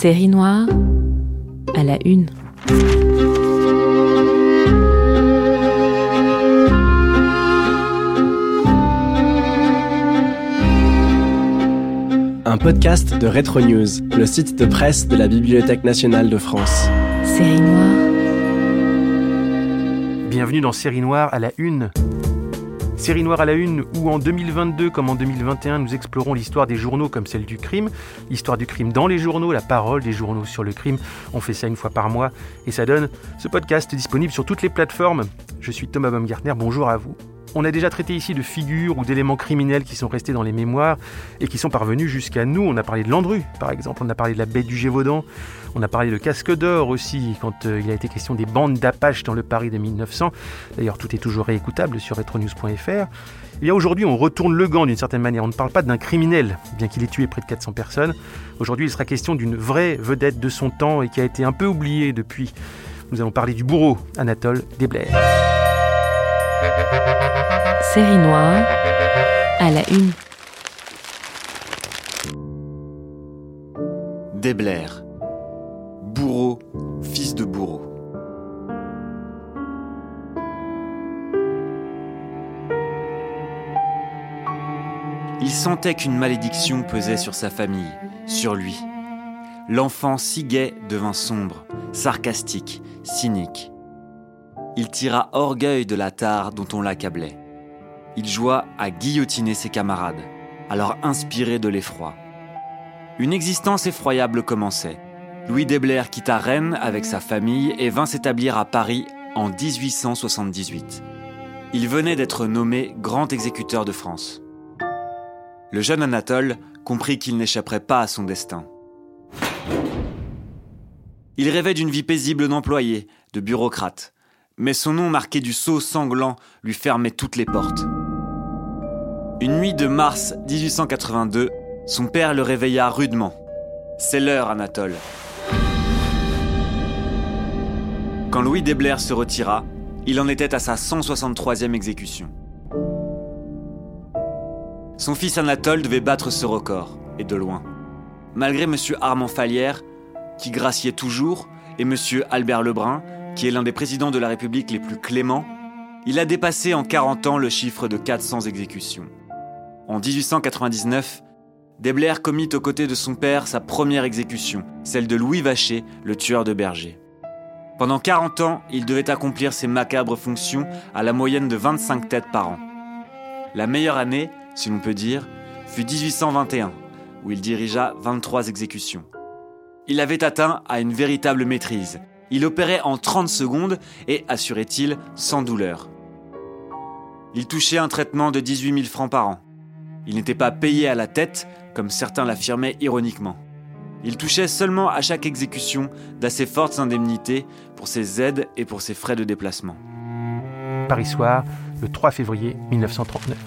Série noire à la une. Un podcast de Retro News, le site de presse de la Bibliothèque nationale de France. Série noire. Bienvenue dans Série Noire à la Une. Série Noire à la Une où en 2022 comme en 2021 nous explorons l'histoire des journaux comme celle du crime, l'histoire du crime dans les journaux, la parole des journaux sur le crime. On fait ça une fois par mois et ça donne ce podcast disponible sur toutes les plateformes. Je suis Thomas Baumgartner, bonjour à vous. On a déjà traité ici de figures ou d'éléments criminels qui sont restés dans les mémoires et qui sont parvenus jusqu'à nous. On a parlé de Landru, par exemple, on a parlé de la baie du Gévaudan, on a parlé de Casque d'Or aussi, quand euh, il a été question des bandes d'Apache dans le Paris de 1900. D'ailleurs, tout est toujours réécoutable sur retronews.fr. Et bien aujourd'hui, on retourne le gant d'une certaine manière. On ne parle pas d'un criminel, bien qu'il ait tué près de 400 personnes. Aujourd'hui, il sera question d'une vraie vedette de son temps et qui a été un peu oubliée depuis. Nous allons parler du bourreau, Anatole Desblers. Série noire à la une. Desblers. Bourreau, fils de bourreau. Il sentait qu'une malédiction pesait sur sa famille, sur lui. L'enfant si gai devint sombre, sarcastique, cynique. Il tira orgueil de la tare dont on l'accablait. Il joua à guillotiner ses camarades, à leur inspirer de l'effroi. Une existence effroyable commençait. Louis Desblers quitta Rennes avec sa famille et vint s'établir à Paris en 1878. Il venait d'être nommé grand exécuteur de France. Le jeune Anatole comprit qu'il n'échapperait pas à son destin. Il rêvait d'une vie paisible d'employé, de bureaucrate, mais son nom marqué du sceau sanglant lui fermait toutes les portes. Une nuit de mars 1882, son père le réveilla rudement. C'est l'heure, Anatole. Quand Louis Desblers se retira, il en était à sa 163e exécution. Son fils Anatole devait battre ce record, et de loin. Malgré M. Armand Falière, qui graciait toujours, et M. Albert Lebrun, qui est l'un des présidents de la République les plus cléments, il a dépassé en 40 ans le chiffre de 400 exécutions. En 1899, Desblers commit aux côtés de son père sa première exécution, celle de Louis Vacher, le tueur de bergers. Pendant 40 ans, il devait accomplir ces macabres fonctions à la moyenne de 25 têtes par an. La meilleure année, si l'on peut dire, fut 1821, où il dirigea 23 exécutions. Il avait atteint à une véritable maîtrise. Il opérait en 30 secondes et, assurait-il, sans douleur. Il touchait un traitement de 18 000 francs par an. Il n'était pas payé à la tête, comme certains l'affirmaient ironiquement. Il touchait seulement à chaque exécution d'assez fortes indemnités pour ses aides et pour ses frais de déplacement. Paris Soir, le 3 février 1939.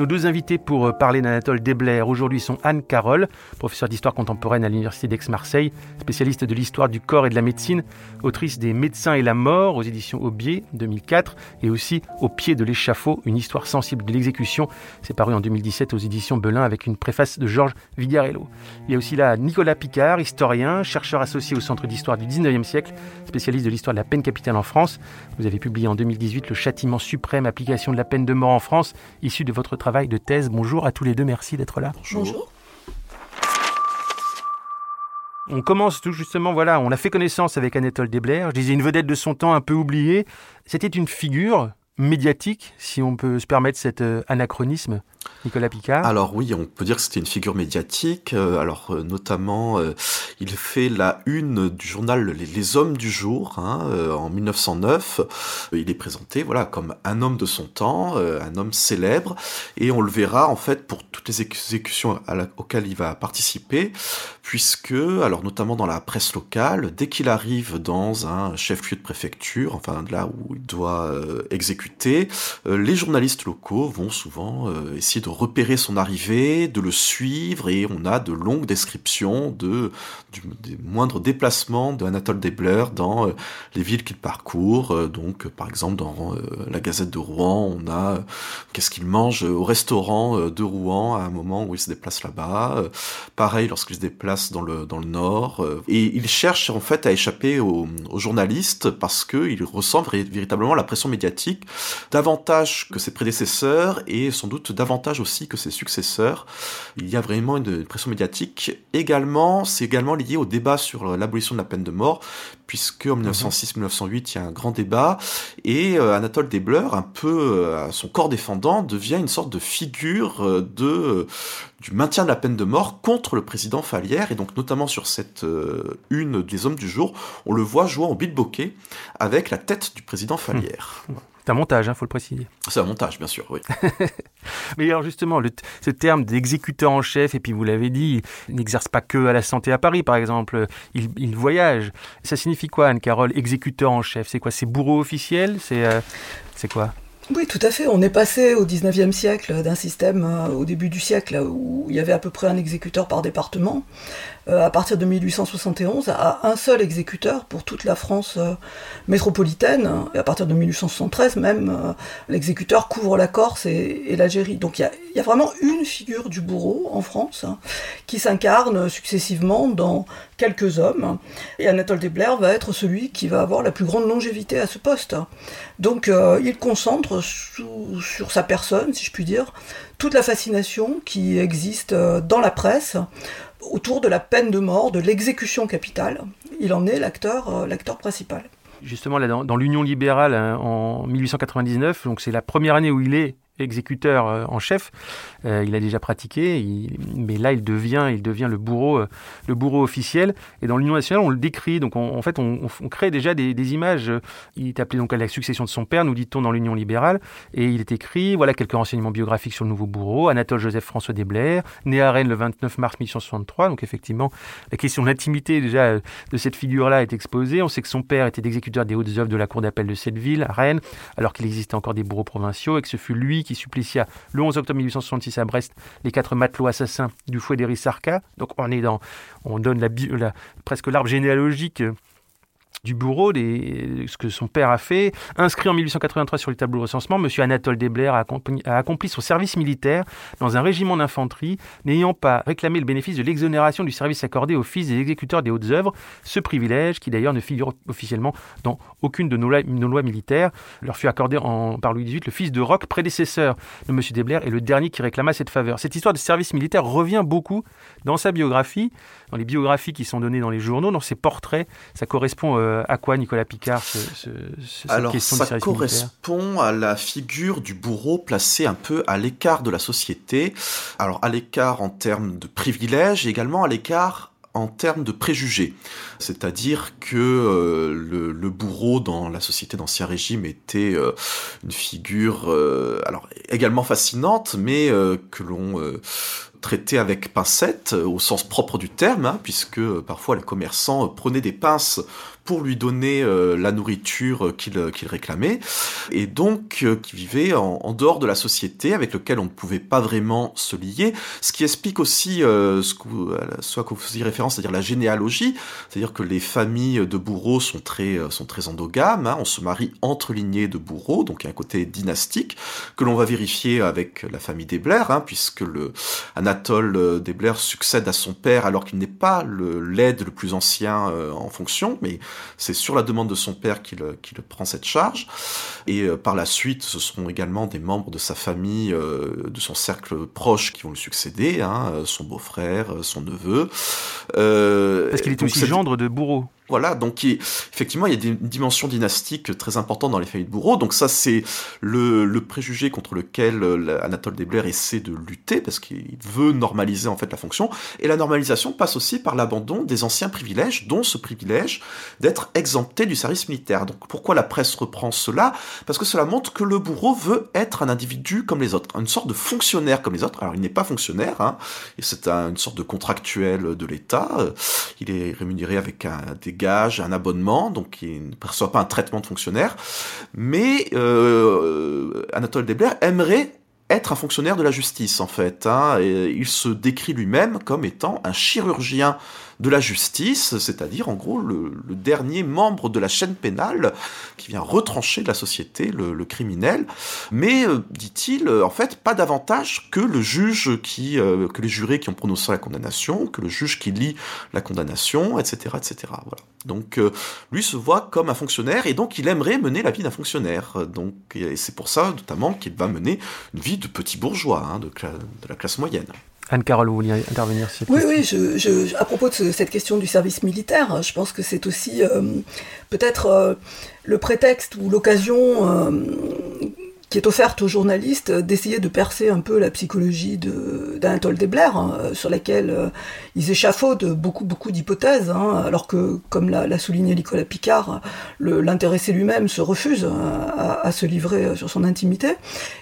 Nos deux invités pour euh, parler d'Anatole Desblers aujourd'hui sont Anne Carole, professeure d'histoire contemporaine à l'Université d'Aix-Marseille, spécialiste de l'histoire du corps et de la médecine, autrice des Médecins et la mort aux éditions Aubier 2004 et aussi Au pied de l'échafaud, une histoire sensible de l'exécution. C'est paru en 2017 aux éditions Belin avec une préface de Georges Vigarello. Il y a aussi là Nicolas Picard, historien, chercheur associé au Centre d'histoire du 19e siècle, spécialiste de l'histoire de la peine capitale en France. Vous avez publié en 2018 Le châtiment suprême, application de la peine de mort en France, issu de votre travail de thèse. Bonjour à tous les deux, merci d'être là. Bonjour. On commence tout justement, voilà, on a fait connaissance avec Anatole Desblers. Je disais une vedette de son temps un peu oubliée. C'était une figure médiatique, si on peut se permettre cet euh, anachronisme. Nicolas Picard Alors oui, on peut dire que c'était une figure médiatique. Euh, alors euh, notamment, euh, il fait la une du journal Les, Hommes du Jour hein, en 1909. Il est présenté voilà comme un homme de son temps, un homme célèbre, et on le verra en fait pour toutes les exécutions auxquelles il va participer, puisque alors notamment dans la presse locale, dès qu'il arrive dans un chef-lieu de préfecture, enfin là où il doit exécuter, les journalistes locaux vont souvent essayer de repérer son arrivée, de le suivre, et on a de longues descriptions de, des moindres déplacements d'Anatole Debler dans euh, les villes qu'il parcourt. Euh, donc, par exemple, dans euh, la Gazette de Rouen, on a qu'est-ce qu'il mange au restaurant de Rouen à un moment où il se déplace là-bas. pareil lorsqu'il se déplace dans le, dans le nord. et il cherche en fait à échapper aux, journalistes parce qu'il ressent véritablement la pression médiatique davantage que ses prédécesseurs et sans doute davantage aussi que ses successeurs. Il y a vraiment une pression médiatique. Également, c'est également lié au débat sur l'abolition de la peine de mort, puisque en 1906-1908, il y a un grand débat, et euh, Anatole Debler, un peu euh, à son corps défendant, devient une sorte de figure euh, de du maintien de la peine de mort contre le président Falière, et donc notamment sur cette une des hommes du jour, on le voit jouer en beat avec la tête du président Falière. C'est un montage, il hein, faut le préciser. C'est un montage, bien sûr, oui. Mais alors justement, le ce terme d'exécuteur en chef, et puis vous l'avez dit, il n'exerce pas que à la santé à Paris, par exemple, il, il voyage. Ça signifie quoi, Anne-Carole, exécuteur en chef? C'est quoi C'est bourreau officiel? C'est euh, c'est quoi? Oui, tout à fait. On est passé au 19e siècle d'un système, euh, au début du siècle, où il y avait à peu près un exécuteur par département, à partir de 1871 à un seul exécuteur pour toute la France euh, métropolitaine. Et à partir de 1873 même, euh, l'exécuteur couvre la Corse et, l'Algérie. Donc il y, a, vraiment une figure du bourreau en France hein, qui s'incarne successivement dans quelques hommes. Et Anatole Desbler va être celui qui va avoir la plus grande longévité à ce poste. Donc il concentre sur sa personne, si je puis dire, toute la fascination qui existe dans la presse autour de la peine de mort, de l'exécution capitale. Il en est l'acteur, euh, principal. Justement, dans, l'Union libérale hein, en 1899, donc c'est la première année où il est exécuteur euh, en chef. Euh, il a déjà pratiqué, mais là il devient, il devient le bourreau, euh, le bourreau officiel. Et dans l'Union nationale, on le décrit. Donc en fait, on, crée déjà des, images. Il est appelé donc à la succession de son père, nous dit-on dans l'Union libérale, et il est écrit. Voilà quelques renseignements biographiques sur le nouveau bourreau. Anatole Joseph François Desblair, né à Rennes le 29 mars 1863. Donc effectivement, la question de l'intimité déjà de cette figure-là est exposée. On sait que son père était exécuteur des hautes œuvres de la cour d'appel de cette ville, Rennes, alors qu'il existait encore des bourreaux provinciaux, et que ce fut lui qui supplicia le 11 octobre 1866 à Brest les quatre matelots assassins du fouet d'Erisarca. Donc on est dans, on donne la presque l'arbre généalogique du bourreau, des, ce que son père a fait. Inscrit en 1883 sur le tableau de recensement, M. Anatole Desbler a accompli, son service militaire dans un régiment d'infanterie, n'ayant pas réclamé le bénéfice de l'exonération du service accordé aux fils des exécuteurs des hautes œuvres, ce privilège, qui d'ailleurs ne figure officiellement dans aucune de nos, lois, militaires, leur fut accordé par Louis XVIII, le fils de Roch, prédécesseur de M. Desbler, et le dernier qui réclama cette faveur. Cette histoire de service militaire revient beaucoup dans sa biographie, dans les biographies qui sont données dans les journaux, dans ses portraits. Ça correspond euh, à quoi, Nicolas Picard, ce, cette Alors, ça correspond à la figure du bourreau placé un peu à l'écart de la société. Alors, à l'écart en termes de privilèges, et également à l'écart en termes de préjugés. C'est-à-dire que euh, le, bourreau dans la société d'Ancien Régime était euh, une figure alors également fascinante, mais que l'on traité avec pincette, au sens propre du terme, hein, puisque parfois les commerçants prenaient des pinces pour lui donner euh, la nourriture qu'il réclamait, et donc euh, qui vivait en, dehors de la société, avec lequel on ne pouvait pas vraiment se lier, ce qui explique aussi euh, ce, que, à quoi vous faisiez référence, c'est-à-dire la généalogie, c'est-à-dire que les familles de bourreaux sont très, sont très endogames, hein, on se marie entre lignées de bourreaux, donc il y a un côté dynastique, que l'on va vérifier avec la famille Desbler, hein, puisque le Anatole Desbler succède à son père alors qu'il n'est pas l'aide le, plus ancien en fonction, mais c'est sur la demande de son père qu'il prend cette charge. Et euh, par la suite, ce seront également des membres de sa famille, euh, de son cercle proche qui vont le succéder, hein, son beau-frère, son neveu. Parce qu'il est aussi gendre de bourreau. Voilà, donc effectivement, il y a une dimension dynastique très importante dans les familles de bourreaux. Donc ça, c'est le, préjugé contre lequel euh, Anatole Desbler essaie de lutter, parce qu'il veut normaliser en fait la fonction. Et la normalisation passe aussi par l'abandon des anciens privilèges, dont ce privilège d'être exempté du service militaire. Donc pourquoi la presse reprend cela? Parce que cela montre que le bourreau veut être un individu comme les autres, une sorte de fonctionnaire comme les autres. Alors il n'est pas fonctionnaire, hein, c'est une sorte de contractuel de l'État. Il est rémunéré avec un, des un abonnement, donc il ne perçoit pas un traitement de fonctionnaire. Mais euh, Anatole Debler aimerait être un fonctionnaire de la justice en fait. Hein, il se décrit lui-même comme étant un chirurgien de la justice, c'est-à-dire en gros le, dernier membre de la chaîne pénale qui vient retrancher de la société le, criminel. Mais euh, dit-il, euh, en fait, pas davantage que le juge qui, euh, que les jurés qui ont prononcé la condamnation, que le juge qui lit la condamnation, etc., etc. Voilà. Donc lui se voit comme un fonctionnaire et donc il aimerait mener la vie d'un fonctionnaire. Donc c'est pour ça notamment qu'il va mener une vie de petit bourgeois, hein, de la classe moyenne. Anne-Carole, vous vouliez intervenir Oui, oui, je, à propos de cette question du service militaire, je pense que c'est aussi euh, peut-être euh, le prétexte ou l'occasion euh, qui est offerte aux journalistes d'essayer de percer un peu la psychologie d'Anatole Debler, hein, sur laquelle ils échafaudent beaucoup, beaucoup d'hypothèses, hein, alors que, comme l'a souligné Nicolas Picard, l'intéressé lui-même se refuse à, à, se livrer sur son intimité.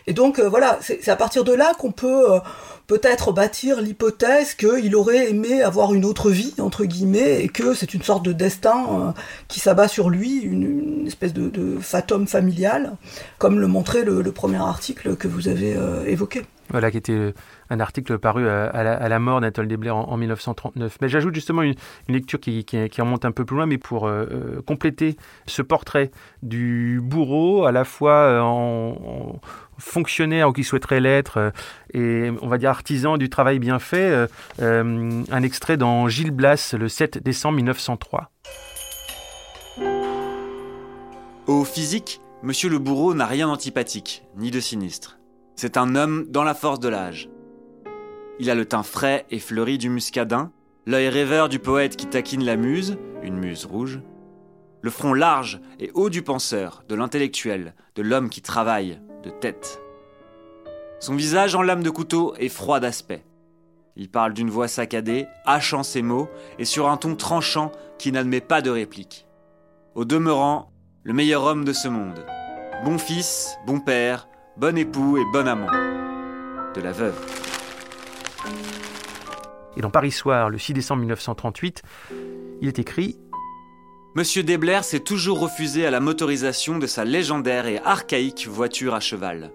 Et donc, voilà, c'est à partir de là qu'on peut peut-être bâtir l'hypothèse qu'il aurait aimé avoir une autre vie, entre guillemets, et que c'est une sorte de destin euh, qui s'abat sur lui, une, espèce de, de, fatum familial, comme le montrait le, premier article que vous avez euh, évoqué. Voilà, qui était euh, un article paru à, la, mort d'Anatole Desbler en, 1939. Mais j'ajoute justement une, lecture qui, remonte un peu plus loin, mais pour compléter ce portrait du bourreau, à la fois en fonctionnaire ou qui souhaiterait l'être, euh, et on va dire artisan du travail bien fait, euh, euh, un extrait dans Gilles Blas le 7 décembre 1903. Au physique, Monsieur le bourreau n'a rien d'antipathique, ni de sinistre. C'est un homme dans la force de l'âge. Il a le teint frais et fleuri du muscadin, l'œil rêveur du poète qui taquine la muse, une muse rouge, le front large et haut du penseur, de l'intellectuel, de l'homme qui travaille, de tête. Son visage en lame de couteau est froid d'aspect. Il parle d'une voix saccadée, hachant ses mots, et sur un ton tranchant qui n'admet pas de réplique. Au demeurant, le meilleur homme de ce monde. Bon fils, bon père, bon époux et bon amant. De la veuve. Et dans Paris Soir, le 6 décembre 1938, il est écrit Monsieur Debler s'est toujours refusé à la motorisation de sa légendaire et archaïque voiture à cheval.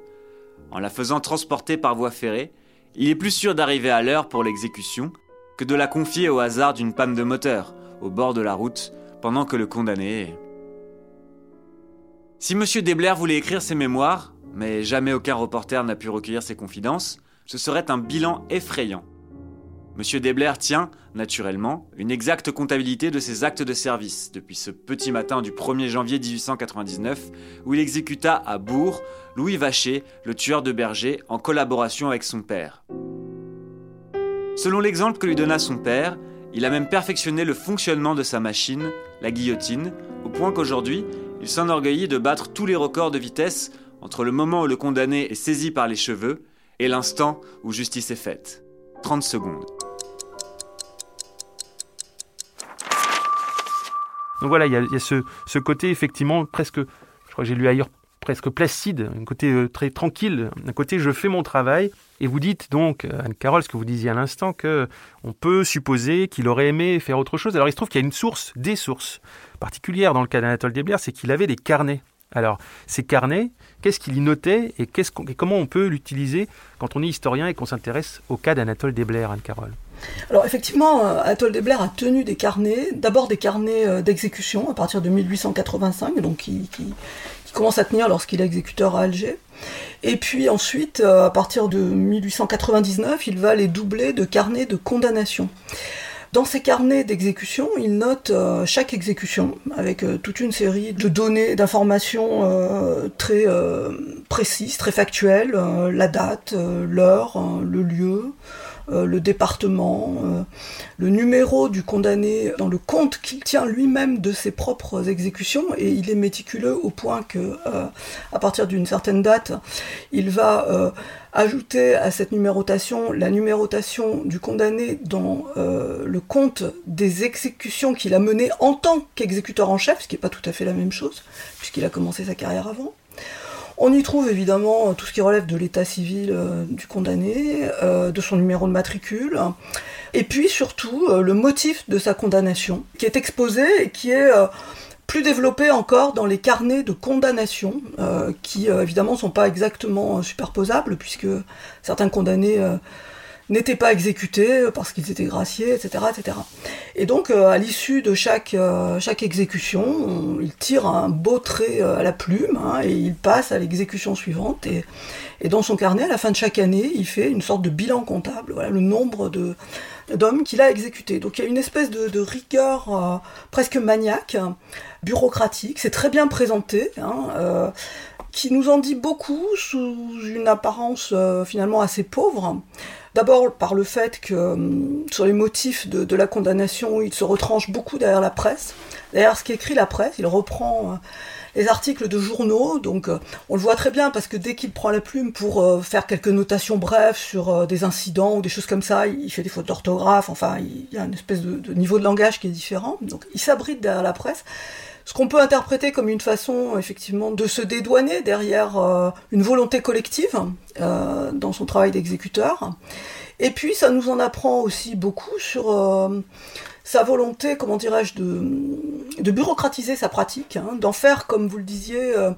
En la faisant transporter par voie ferrée, il est plus sûr d'arriver à l'heure pour l'exécution que de la confier au hasard d'une panne de moteur au bord de la route pendant que le condamné. Si Monsieur Debler voulait écrire ses mémoires, mais jamais aucun reporter n'a pu recueillir ses confidences, ce serait un bilan effrayant. Monsieur Debler tient, naturellement, une exacte comptabilité de ses actes de service depuis ce petit matin du 1er janvier 1899 où il exécuta à Bourg Louis Vacher, le tueur de berger, en collaboration avec son père. Selon l'exemple que lui donna son père, il a même perfectionné le fonctionnement de sa machine, la guillotine, au point qu'aujourd'hui, il s'enorgueillit de battre tous les records de vitesse entre le moment où le condamné est saisi par les cheveux et l'instant où justice est faite. 30 secondes. Donc voilà, il y a, ce, côté effectivement presque, je crois que j'ai lu ailleurs, presque placide, un côté euh, très tranquille, un côté je fais mon travail. Et vous dites donc, euh, Anne-Carole, ce que vous disiez à l'instant, que on peut supposer qu'il aurait aimé faire autre chose. Alors il se trouve qu'il y a une source, des sources particulières dans le cas d'Anatole Desbler, c'est qu'il avait des carnets. Alors, ces carnets, qu'est-ce qu'il y notait et, comment on peut l'utiliser quand on est historien et qu'on s'intéresse au cas d'Anatole Desbler, Anne-Carole? Alors effectivement, euh, Atoll Desbler a tenu des carnets, d'abord des carnets euh, d'exécution à partir de 1885, donc qui, qui, commence à tenir lorsqu'il est exécuteur à Alger. Et puis ensuite, euh, à partir de 1899, il va les doubler de carnets de condamnation. Dans ces carnets d'exécution, il note chaque exécution avec toute une série de données, d'informations très précises, très factuelles, la date, l'heure, le lieu, euh, le département, euh, le numéro du condamné dans le compte qu'il tient lui-même de ses propres exécutions. Et il est méticuleux au point que à partir d'une certaine date, il va ajouter à cette numérotation la numérotation du condamné dans le compte des exécutions qu'il a menées en tant qu'exécuteur en chef, ce qui n'est pas tout à fait la même chose, puisqu'il a commencé sa carrière avant. On y trouve évidemment tout ce qui relève de l'état civil euh, du condamné, euh, de son numéro de matricule, et puis surtout euh, le motif de sa condamnation, qui est exposé et qui est plus développé encore dans les carnets de condamnation, qui évidemment ne sont pas exactement superposables, puisque certains condamnés n'étaient pas exécutés parce qu'ils étaient graciés, etc., etc. Et donc, euh, à l'issue de chaque, euh, exécution, il tire un beau trait euh, à la plume hein, et il passe à l'exécution suivante. Et, et, dans son carnet, à la fin de chaque année, il fait une sorte de bilan comptable, voilà le nombre de d'hommes qu'il a exécutés. Donc il y a une espèce de, de rigueur presque maniaque, bureaucratique. C'est très bien présenté. Hein, qui nous en dit beaucoup sous une apparence finalement assez pauvre. D'abord par le fait que euh, sur les motifs de, la condamnation, il se retranche beaucoup derrière la presse, derrière ce qu'écrit la presse. Il reprend euh, les articles de journaux, donc euh, on le voit très bien parce que dès qu'il prend la plume pour faire quelques notations brèves sur des incidents ou des choses comme ça, il fait des fautes d'orthographe, enfin il y a une espèce de, niveau de langage qui est différent, donc il s'abrite derrière la presse. Ce qu'on peut interpréter comme une façon effectivement de se dédouaner derrière une volonté collective dans son travail d'exécuteur. Et puis ça nous en apprend aussi beaucoup sur euh, sa volonté, comment dirais-je, de, bureaucratiser sa pratique, hein, d'en faire, comme vous le disiez, euh,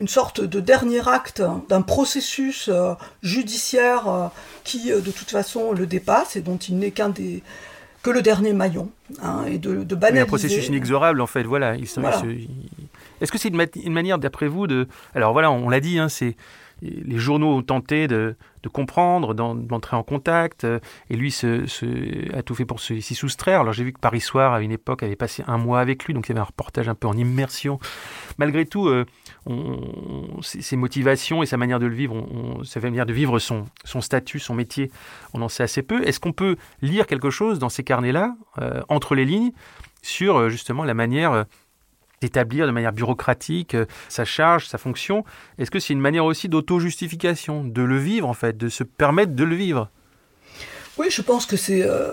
une sorte de dernier acte d'un processus euh, judiciaire qui, de toute façon, le dépasse et dont il n'est qu'un des que le dernier maillon, hein, et de, de banaliser. un processus inexorable, en fait, voilà. Est-ce que c'est une, manière, d'après vous, de... Alors voilà, on, l'a dit, hein, c'est les journaux ont tenté de, comprendre, d'entrer en contact, euh, et lui a tout fait pour s'y soustraire. Alors j'ai vu que Paris Soir, à une époque, avait passé un mois avec lui, donc il y avait un reportage un peu en immersion. Malgré tout, euh, ses, motivations et sa manière de le vivre, sa manière de vivre son, statut, son métier, on en sait assez peu. Est-ce qu'on peut lire quelque chose dans ces carnets-là, euh, entre les lignes, sur justement la manière d'établir de manière bureaucratique euh, sa charge, sa fonction. Est-ce que c'est une manière aussi d'auto-justification, de le vivre en fait, de se permettre de le vivre? Oui, je pense que c'est euh,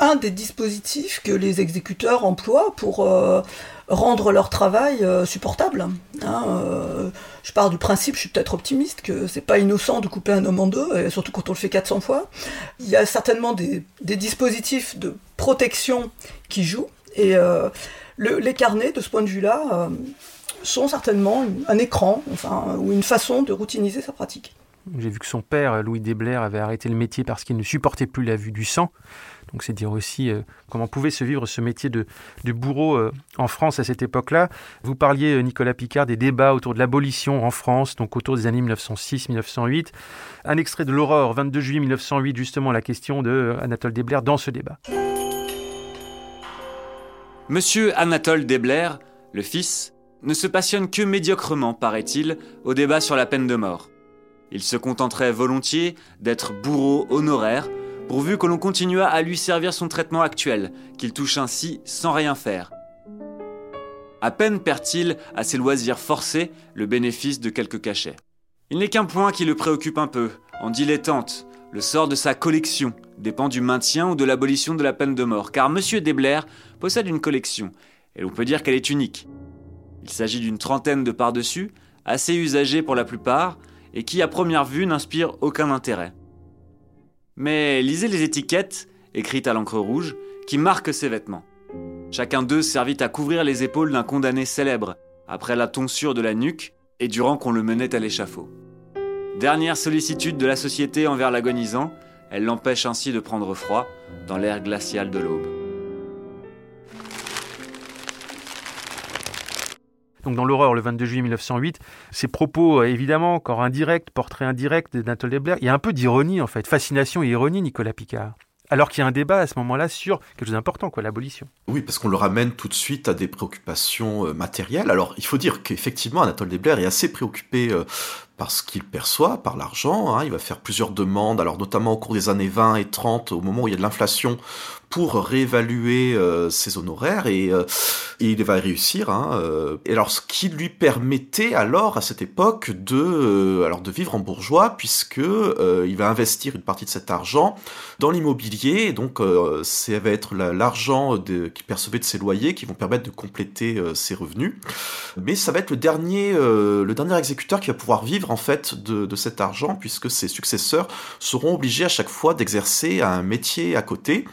un des dispositifs que les exécuteurs emploient pour euh, rendre leur travail supportable. Hein, je pars du principe, je suis peut-être optimiste, que c'est pas innocent de couper un homme en deux, et surtout quand on le fait 400 fois. Il y a certainement des, des dispositifs de protection qui jouent, et les carnets, de ce point de vue-là, euh, sont certainement un écran, enfin, ou une façon de routiniser sa pratique. J'ai vu que son père, Louis Desblair, avait arrêté le métier parce qu'il ne supportait plus la vue du sang. Donc c'est dire aussi euh, comment pouvait se vivre ce métier de, bourreau euh, en France à cette époque-là. Vous parliez, Nicolas Picard, des débats autour de l'abolition en France, donc autour des années 1906-1908. Un extrait de l'Aurore, 22 juillet 1908, justement la question de Anatole dans ce débat. Monsieur Anatole Desblair, le fils, ne se passionne que médiocrement, paraît-il, au débat sur la peine de mort. Il se contenterait volontiers d'être bourreau honoraire, pourvu que l'on continuât à lui servir son traitement actuel, qu'il touche ainsi sans rien faire. À peine perd-il à ses loisirs forcés le bénéfice de quelques cachets. Il n'est qu'un point qui le préoccupe un peu, en dilettante, le sort de sa collection dépend du maintien ou de l'abolition de la peine de mort, car M. Desblair possède une collection, et l'on peut dire qu'elle est unique. Il s'agit d'une trentaine de par-dessus, assez usagés pour la plupart, et qui à première vue n'inspirent aucun intérêt. Mais lisez les étiquettes, écrites à l'encre rouge, qui marquent ces vêtements. Chacun d'eux servit à couvrir les épaules d'un condamné célèbre, après la tonsure de la nuque et durant qu'on le menait à l'échafaud. Dernière sollicitude de la société envers l'agonisant, elle l'empêche ainsi de prendre froid dans l'air glacial de l'aube. Donc dans l'horreur, le 22 juillet 1908, ces propos, euh, évidemment, encore indirects, portrait indirect d'Anatole Blair, il y a un peu d'ironie en fait, fascination et ironie, Nicolas Picard. Alors qu'il y a un débat à ce moment-là sur quelque chose d'important, quoi, l'abolition. Oui, parce qu'on le ramène tout de suite à des préoccupations euh, matérielles. Alors, il faut dire qu'effectivement, Anatole Desblair est assez préoccupé euh, parce qu'il perçoit par l'argent, hein, il va faire plusieurs demandes, alors notamment au cours des années 20 et 30, au moment où il y a de l'inflation, pour réévaluer euh, ses honoraires et, euh, et, il va réussir. Hein, euh, et alors ce qui lui permettait alors à cette époque de alors de vivre en bourgeois puisque il va investir une partie de cet argent dans l'immobilier. Donc ça va être l'argent qu'il percevait de ses loyers qui vont permettre de compléter ses revenus. Mais ça va être le dernier le dernier exécuteur qui va pouvoir vivre en fait de, cet argent puisque ses successeurs seront obligés à chaque fois d'exercer un métier à côté.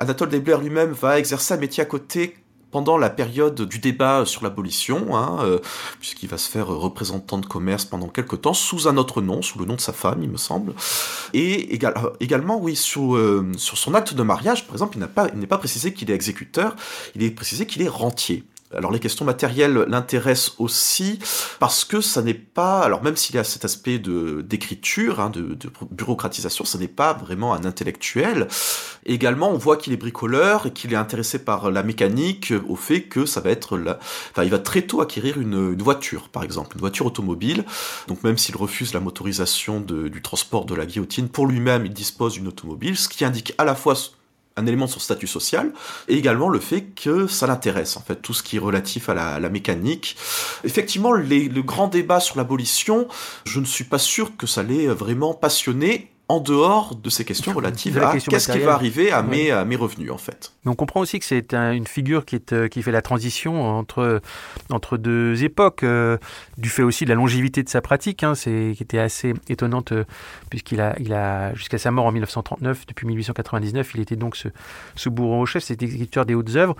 Anatole Debler lui-même va exercer un métier à côté pendant la période du débat sur l'abolition, hein, euh, puisqu'il va se faire représentant de commerce pendant quelque temps, sous un autre nom, sous le nom de sa femme, il me semble. Et également, oui, sur, euh, sur son acte de mariage, par exemple, il n'est pas précisé qu'il est exécuteur, il est précisé qu'il est rentier. Alors les questions matérielles l'intéressent aussi parce que ça n'est pas, alors même s'il y a cet aspect d'écriture, hein, de, bureaucratisation, ça n'est pas vraiment un intellectuel. également, on voit qu'il est bricoleur et qu'il est intéressé par la mécanique, au fait que ça va être, la... enfin, il va très tôt acquérir une, voiture, par exemple, une voiture automobile. Donc même s'il refuse la motorisation du transport de la guillotine, pour lui-même, il dispose d'une automobile, ce qui indique à la fois un élément de son statut social, et également le fait que ça l'intéresse, en fait, tout ce qui est relatif à la, mécanique. Effectivement, le grand débat sur l'abolition, je ne suis pas sûr que ça l'ait vraiment passionné, en dehors de ces questions relatives à qu'est-ce qui va arriver à, mes, à mes revenus en fait. Mais on comprend aussi que c'est une figure qui, est, euh, qui fait la transition entre, entre deux époques, euh, du fait aussi de la longévité de sa pratique, hein, c'est, qui était assez étonnante, euh, puisqu'il a, il a jusqu'à sa mort en 1939, depuis 1899, il était donc ce, ce bourreau au chef, c'était exécuteur des hautes œuvres.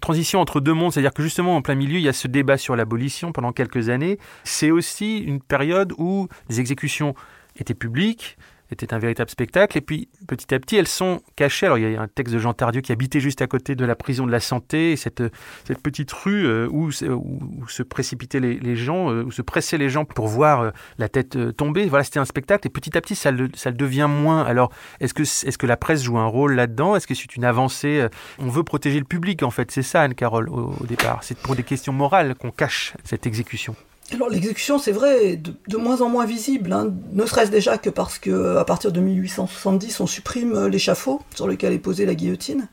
transition entre deux mondes, c'est-à-dire que justement en plein milieu, il y a ce débat sur l'abolition pendant quelques années. C'est aussi une période où les exécutions étaient publiques, était un véritable spectacle. Et puis, petit à petit, elles sont cachées. Alors, il y a un texte de Jean Tardieu qui habitait juste à côté de la prison de la Santé, cette, cette petite rue euh, où, se précipitaient les, gens, euh, où se pressaient les gens pour voir euh, la tête tomber. Voilà, c'était un spectacle. Et petit à petit, ça le, ça le devient moins. Alors, est-ce que, est-ce que la presse joue un rôle là-dedans? Est-ce que c'est une avancée On veut protéger le public, en fait. C'est ça, Anne-Carole, au départ. C'est pour des questions morales qu'on cache cette exécution. Alors l'exécution, c'est vrai, de, de, moins en moins visible, hein. ne serait-ce déjà que parce que à partir de 1870, on supprime l'échafaud sur lequel est posée la guillotine.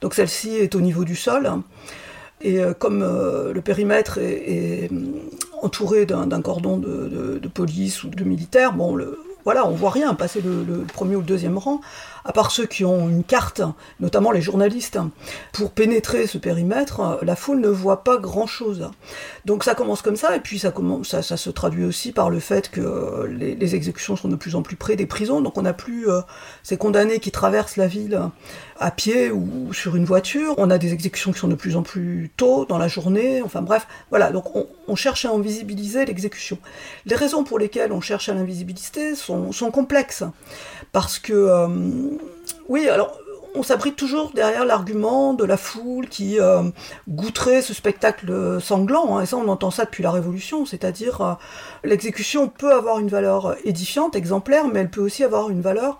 Donc celle-ci est au niveau du sol. Et euh, comme euh, le périmètre est, entouré d'un cordon de, police ou de militaires, bon, le, voilà, on voit rien passer le, premier ou le deuxième rang, à part ceux qui ont une carte, notamment les journalistes. Pour pénétrer ce périmètre, la foule ne voit pas grand-chose. Donc ça commence comme ça, et puis ça, se traduit aussi par le fait que les, exécutions sont de plus en plus près des prisons, donc on n'a plus euh, ces condamnés qui traversent la ville à pied ou sur une voiture, on a des exécutions qui sont de plus en plus tôt dans la journée, enfin bref, voilà, donc on, cherche à invisibiliser l'exécution. Les raisons pour lesquelles on cherche à l'invisibiliser sont, complexes, parce que, euh, oui, alors on s'abrite toujours derrière l'argument de la foule qui euh, goûterait ce spectacle sanglant, hein, et ça on entend ça depuis la Révolution, c'est-à-dire euh, l'exécution peut avoir une valeur édifiante, exemplaire, mais elle peut aussi avoir une valeur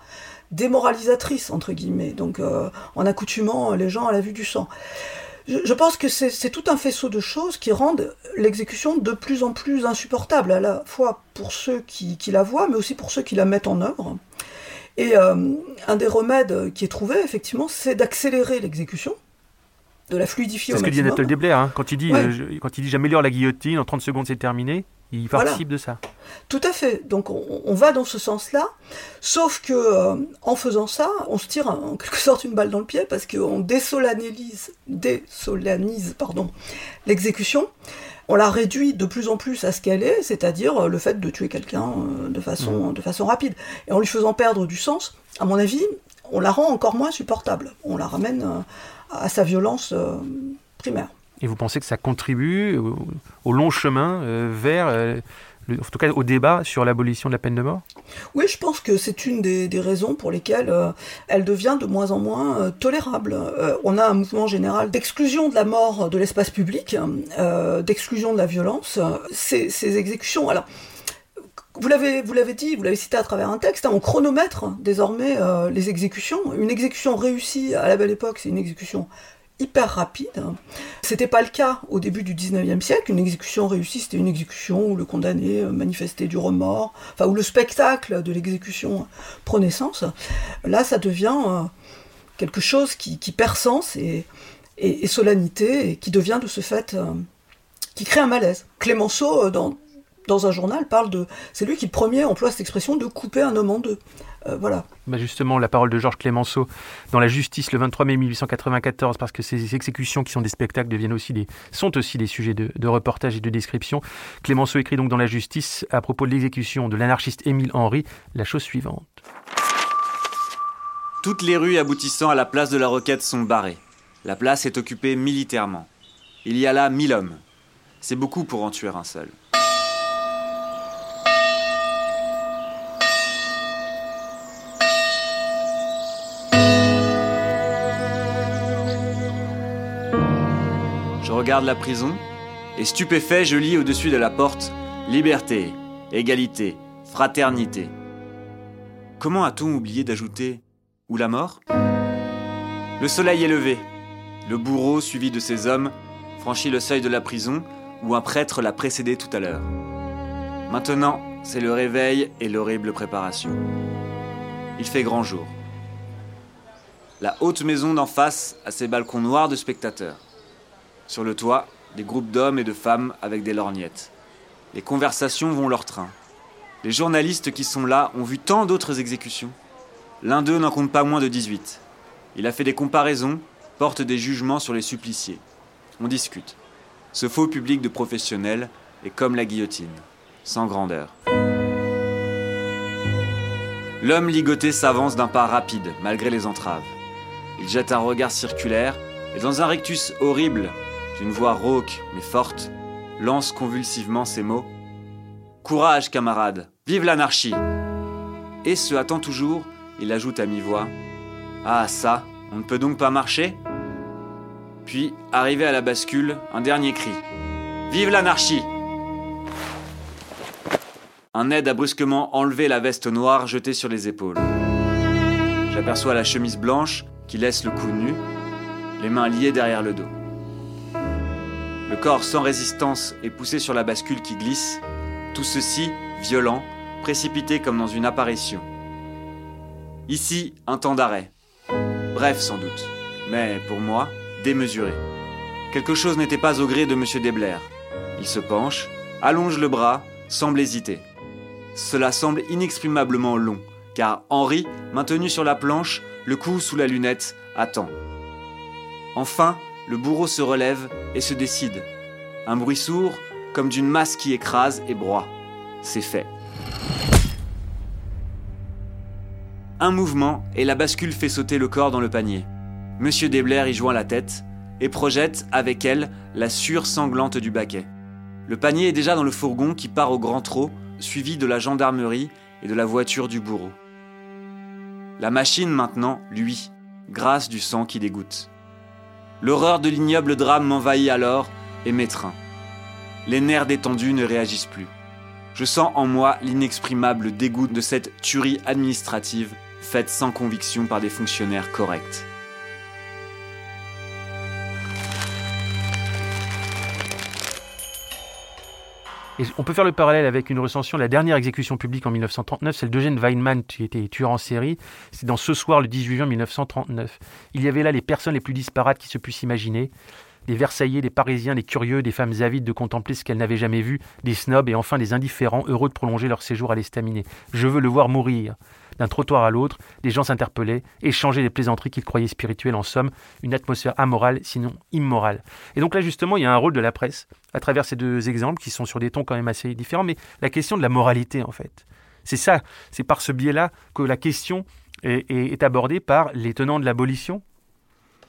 démoralisatrice, entre guillemets, donc euh, en accoutumant les gens à la vue du sang. Je, pense que c'est tout un faisceau de choses qui rendent l'exécution de plus en plus insupportable, à la fois pour ceux qui, la voient, mais aussi pour ceux qui la mettent en œuvre. Et euh, un des remèdes qui est trouvé, effectivement, c'est d'accélérer l'exécution, de la fluidifier. C'est ce que dit Nathalie Debler, hein, quand il dit, euh, quand il dit j'améliore la guillotine, en 30 secondes c'est terminé. Il participe de ça. Tout à fait. Donc on, va dans ce sens-là, sauf que euh, en faisant ça, on se tire en quelque sorte une balle dans le pied parce qu'on désolanise, désolanise pardon, l'exécution. On la réduit de plus en plus à ce qu'elle est, c'est-à-dire euh, le fait de tuer quelqu'un euh, de façon, mmh. de façon rapide. Et en lui faisant perdre du sens, à mon avis, on la rend encore moins supportable. On la ramène à sa violence primaire. Et vous pensez que ça contribue au, long chemin euh, vers, euh, en tout cas au débat sur l'abolition de la peine de mort? Oui, je pense que c'est une des, raisons pour lesquelles euh, elle devient de moins en moins tolérable. on a un mouvement général d'exclusion de la mort de l'espace public, d'exclusion de la violence. Ces, exécutions, alors vous l'avez, vous l'avez dit, vous l'avez cité à travers un texte, hein, on chronomètre désormais les exécutions. Une exécution réussie à la belle époque, c'est une exécution hyper rapide. C'était pas le cas au début du 19e siècle. Une exécution réussie, c'était une exécution où le condamné manifestait du remords, enfin où le spectacle de l'exécution prenait sens. Là, ça devient quelque chose qui, perd sens et, solennité et qui devient de ce fait, qui crée un malaise. Clémenceau, dans, dans un journal, parle de. C'est lui qui, premier, emploie cette expression de couper un homme en deux. Euh, voilà. Bah justement, la parole de Georges Clémenceau dans La Justice le 23 mai 1894, parce que ces exécutions qui sont des spectacles deviennent aussi des, sont aussi des sujets de, de reportage et de description. Clémenceau écrit donc dans La Justice, à propos de l'exécution de l'anarchiste Émile Henry, la chose suivante. Toutes les rues aboutissant à la place de la Roquette sont barrées. La place est occupée militairement. Il y a là mille hommes. C'est beaucoup pour en tuer un seul. Regarde la prison et stupéfait, je lis au-dessus de la porte Liberté, égalité, fraternité. Comment a-t-on oublié d'ajouter Ou la mort? Le soleil est levé. Le bourreau, suivi de ses hommes, franchit le seuil de la prison où un prêtre l'a précédé tout à l'heure. Maintenant, c'est le réveil et l'horrible préparation. Il fait grand jour. La haute maison d'en face a ses balcons noirs de spectateurs. Sur le toit, des groupes d'hommes et de femmes avec des lorgnettes. Les conversations vont leur train. Les journalistes qui sont là ont vu tant d'autres exécutions. L'un d'eux n'en compte pas moins de 18. Il a fait des comparaisons, porte des jugements sur les suppliciés. On discute. Ce faux public de professionnels est comme la guillotine, sans grandeur. L'homme ligoté s'avance d'un pas rapide, malgré les entraves. Il jette un regard circulaire, et dans un rictus horrible, d'une voix rauque mais forte, lance convulsivement ces mots. Courage, camarade, vive l'anarchie. Et se hâtant toujours, il ajoute à mi-voix. Ah, ça, on ne peut donc pas marcher? Puis, arrivé à la bascule, un dernier cri. Vive l'anarchie! Un aide a brusquement enlevé la veste noire jetée sur les épaules. J'aperçois la chemise blanche qui laisse le cou nu, les mains liées derrière le dos. Le corps sans résistance est poussé sur la bascule qui glisse, tout ceci violent, précipité comme dans une apparition. Ici, un temps d'arrêt. Bref sans doute, mais pour moi, démesuré. Quelque chose n'était pas au gré de M. Desblair. Il se penche, allonge le bras, semble hésiter. Cela semble inexprimablement long, car Henri, maintenu sur la planche, le cou sous la lunette, attend. Enfin, le bourreau se relève et se décide. Un bruit sourd, comme d'une masse qui écrase et broie. C'est fait. Un mouvement et la bascule fait sauter le corps dans le panier. Monsieur Desblair y joint la tête et projette avec elle la sueur sanglante du baquet. Le panier est déjà dans le fourgon qui part au grand trot, suivi de la gendarmerie et de la voiture du bourreau. La machine maintenant, lui, grâce du sang qui dégoûte. L'horreur de l'ignoble drame m'envahit alors et m'étreint. Les nerfs détendus ne réagissent plus. Je sens en moi l'inexprimable dégoût de cette tuerie administrative faite sans conviction par des fonctionnaires corrects. On peut faire le parallèle avec une recension de la dernière exécution publique en 1939, celle d'Eugène Weinmann, qui était tueur en série. C'est dans Ce soir, le 18 juin 1939. Il y avait là les personnes les plus disparates qui se puissent imaginer. Des Versaillais, des Parisiens, des curieux, des femmes avides de contempler ce qu'elles n'avaient jamais vu, des snobs et enfin des indifférents heureux de prolonger leur séjour à l'estaminet. Je veux le voir mourir. D'un trottoir à l'autre, des gens s'interpellaient, échangeaient des plaisanteries qu'ils croyaient spirituelles, en somme, une atmosphère amorale, sinon immorale. Et donc là, justement, il y a un rôle de la presse, à travers ces deux exemples, qui sont sur des tons quand même assez différents, mais la question de la moralité, en fait. C'est ça, c'est par ce biais-là que la question est abordée par les tenants de l'abolition,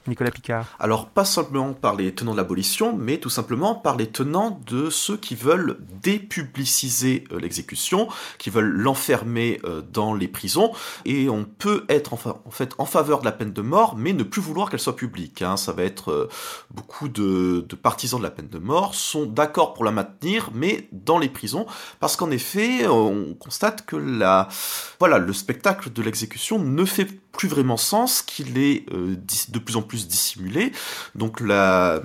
Nicolas Picard Alors, pas simplement par les tenants de l'abolition, mais tout simplement par les tenants de ceux qui veulent dépubliciser euh, l'exécution, qui veulent l'enfermer euh, dans les prisons. Et on peut être en, fait en faveur de la peine de mort, mais ne plus vouloir qu'elle soit publique. Hein. Ça va être euh, beaucoup de, partisans de la peine de mort sont d'accord pour la maintenir, mais dans les prisons, parce qu'en effet, on constate que la, voilà, le spectacle de l'exécution ne fait plus vraiment sens, qu'il est de plus en plus plus dissimulé. Donc la,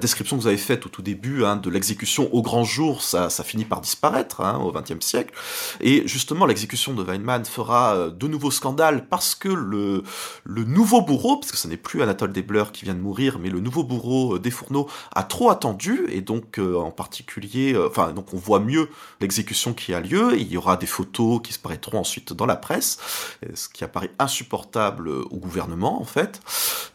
description que vous avez faite au tout début hein, de l'exécution au grand jour, ça, finit par disparaître hein, au XXe siècle. Et justement, l'exécution de Weinmann fera euh, de nouveaux scandales parce que le, le nouveau bourreau, parce que ce n'est plus Anatole Desbleurs qui vient de mourir, mais le nouveau bourreau euh, des fourneaux a trop attendu, et donc euh, en particulier, enfin donc on voit mieux l'exécution qui a lieu, il y aura des photos qui se paraîtront ensuite dans la presse, ce qui apparaît insupportable au gouvernement en fait.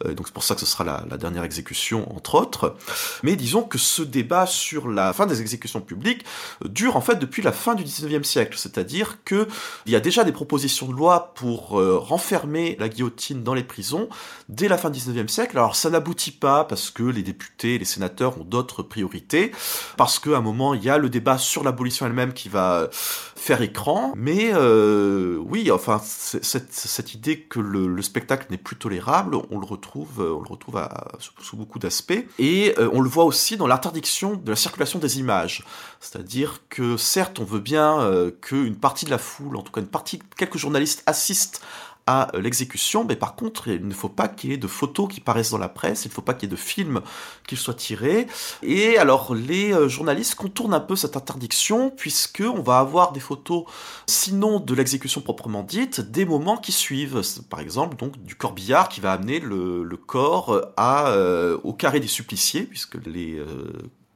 Donc c'est pour ça que ce sera la, dernière exécution entre autres. Mais disons que ce débat sur la fin des exécutions publiques dure en fait depuis la fin du 19e siècle, c'est-à-dire que il y a déjà des propositions de loi pour euh, renfermer la guillotine dans les prisons dès la fin du 19e siècle. Alors ça n'aboutit pas parce que les députés les sénateurs ont d'autres priorités, parce qu'à un moment il y a le débat sur l'abolition elle-même qui va faire écran, mais euh, oui, enfin cette, idée que le spectacle n'est plus tolérable, on le retrouve, à, sous, beaucoup d'aspects, et euh, on le voit aussi dans l'interdiction de la circulation des images, c'est-à-dire que certes on veut bien euh, qu'une partie de la foule, en tout cas une partie, quelques journalistes assistent euh, l'exécution, mais par contre, il ne faut pas qu'il y ait de photos qui paraissent dans la presse, il ne faut pas qu'il y ait de films qui soient tirés. Et alors, les euh, journalistes contournent un peu cette interdiction, puisque on va avoir des photos, sinon de l'exécution proprement dite, des moments qui suivent. Par exemple, donc, du corbillard qui va amener le, corps euh, au carré des suppliciés, puisque les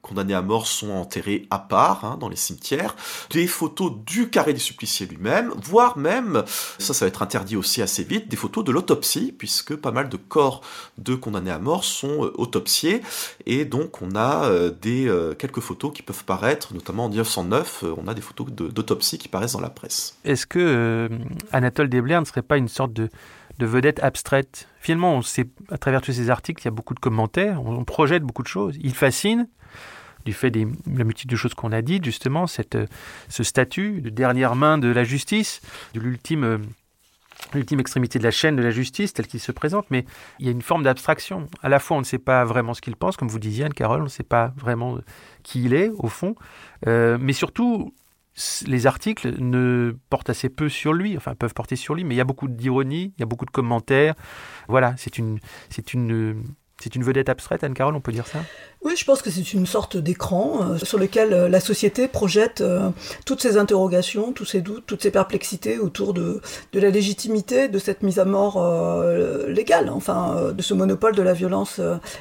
condamnés à mort sont enterrés à part hein, dans les cimetières, des photos du carré des suppliciés lui-même, voire même, ça ça va être interdit aussi assez vite, des photos de l'autopsie, puisque pas mal de corps de condamnés à mort sont euh, autopsiés, et donc on a euh, des euh, quelques photos qui peuvent paraître, notamment en 1909, on a des photos d'autopsie qui paraissent dans la presse. Est-ce que Anatole Desbler ne serait pas une sorte de de vedette abstraite? Finalement, on sait, à travers tous ces articles, il y a beaucoup de commentaires, on projette beaucoup de choses. Il fascine, du fait de la multitude de choses qu'on a dites, justement, cette, ce statut de dernière main de la justice, de l'ultime l'ultime extrémité de la chaîne de la justice tel qu'il se présente, mais il y a une forme d'abstraction. À la fois, on ne sait pas vraiment ce qu'il pense, comme vous disiez, Anne-Carole, on ne sait pas vraiment qui il est, au fond, euh, mais surtout, les articles ne portent assez peu sur lui, enfin peuvent porter sur lui, mais il y a beaucoup d'ironie, il y a beaucoup de commentaires. Voilà, c'est une, une, c'est une vedette abstraite, Anne-Carole, on peut dire ça? Oui, je pense que c'est une sorte d'écran euh, sur lequel euh, la société projette euh, toutes ses interrogations, tous ses doutes, toutes ses perplexités autour de, de la légitimité de cette mise à mort légale, enfin de ce monopole de la violence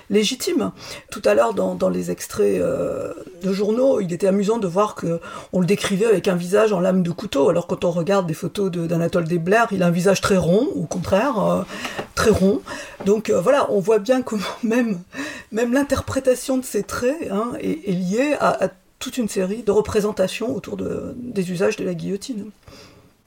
légitime. Tout à l'heure, dans, les extraits de journaux, il était amusant de voir que on le décrivait avec un visage en lame de couteau, alors quand on regarde des photos d'Anatole Desblair, il a un visage très rond, au contraire, très rond. Donc voilà, on voit bien comment même, même l'interprétation de ces traits hein, est, liée à, toute une série de représentations autour de, des usages de la guillotine.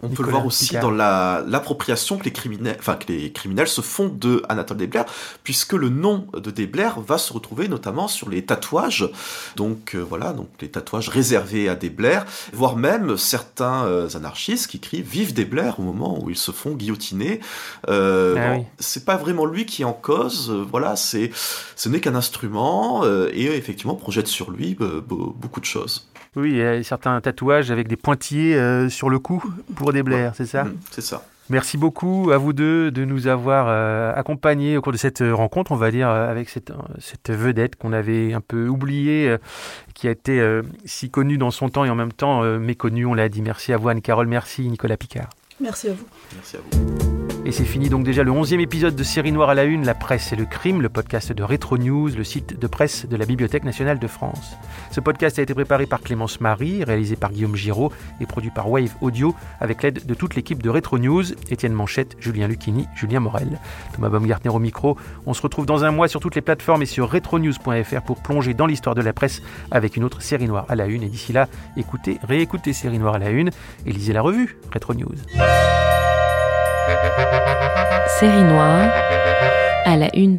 On peut le voir aussi dans l'appropriation que les criminels, enfin que les criminels se font de Anatole Desblair, puisque le nom de Desblair va se retrouver notamment sur les tatouages, donc euh, voilà, donc les tatouages réservés à Desblair, voire même certains euh, anarchistes qui crient "Vive Desblair" au moment où ils se font guillotiner. Euh, ah C'est pas vraiment lui qui est en cause, euh, voilà, c'est ce n'est qu'un instrument et effectivement projette sur lui beaucoup de choses. Oui, il y a certains tatouages avec des pointillés euh, sur le cou pour des blaires, c'est ça? Mmh, C'est ça. Merci beaucoup à vous deux de nous avoir euh, accompagnés au cours de cette euh, rencontre, on va dire, avec cette, cette vedette qu'on avait un peu oubliée, qui a été si connue dans son temps et en même temps méconnue, on l'a dit. Merci à vous Anne-Carole, merci Nicolas Picard. Merci à vous. Merci à vous. Et c'est fini donc déjà le 11e épisode de Série Noire à la Une, la presse et le crime, le podcast de Retro News, le site de presse de la Bibliothèque nationale de France. Ce podcast a été préparé par Clémence Marie, réalisé par Guillaume Giraud et produit par Wave Audio avec l'aide de toute l'équipe de Retro News, Étienne Manchette, Julien Lucchini, Julien Morel, Thomas Baumgartner au micro. On se retrouve dans un mois sur toutes les plateformes et sur retronews.fr pour plonger dans l'histoire de la presse avec une autre Série Noire à la Une. Et d'ici là, écoutez, réécoutez Série Noire à la Une et lisez la revue Retro News. Série noire à la une.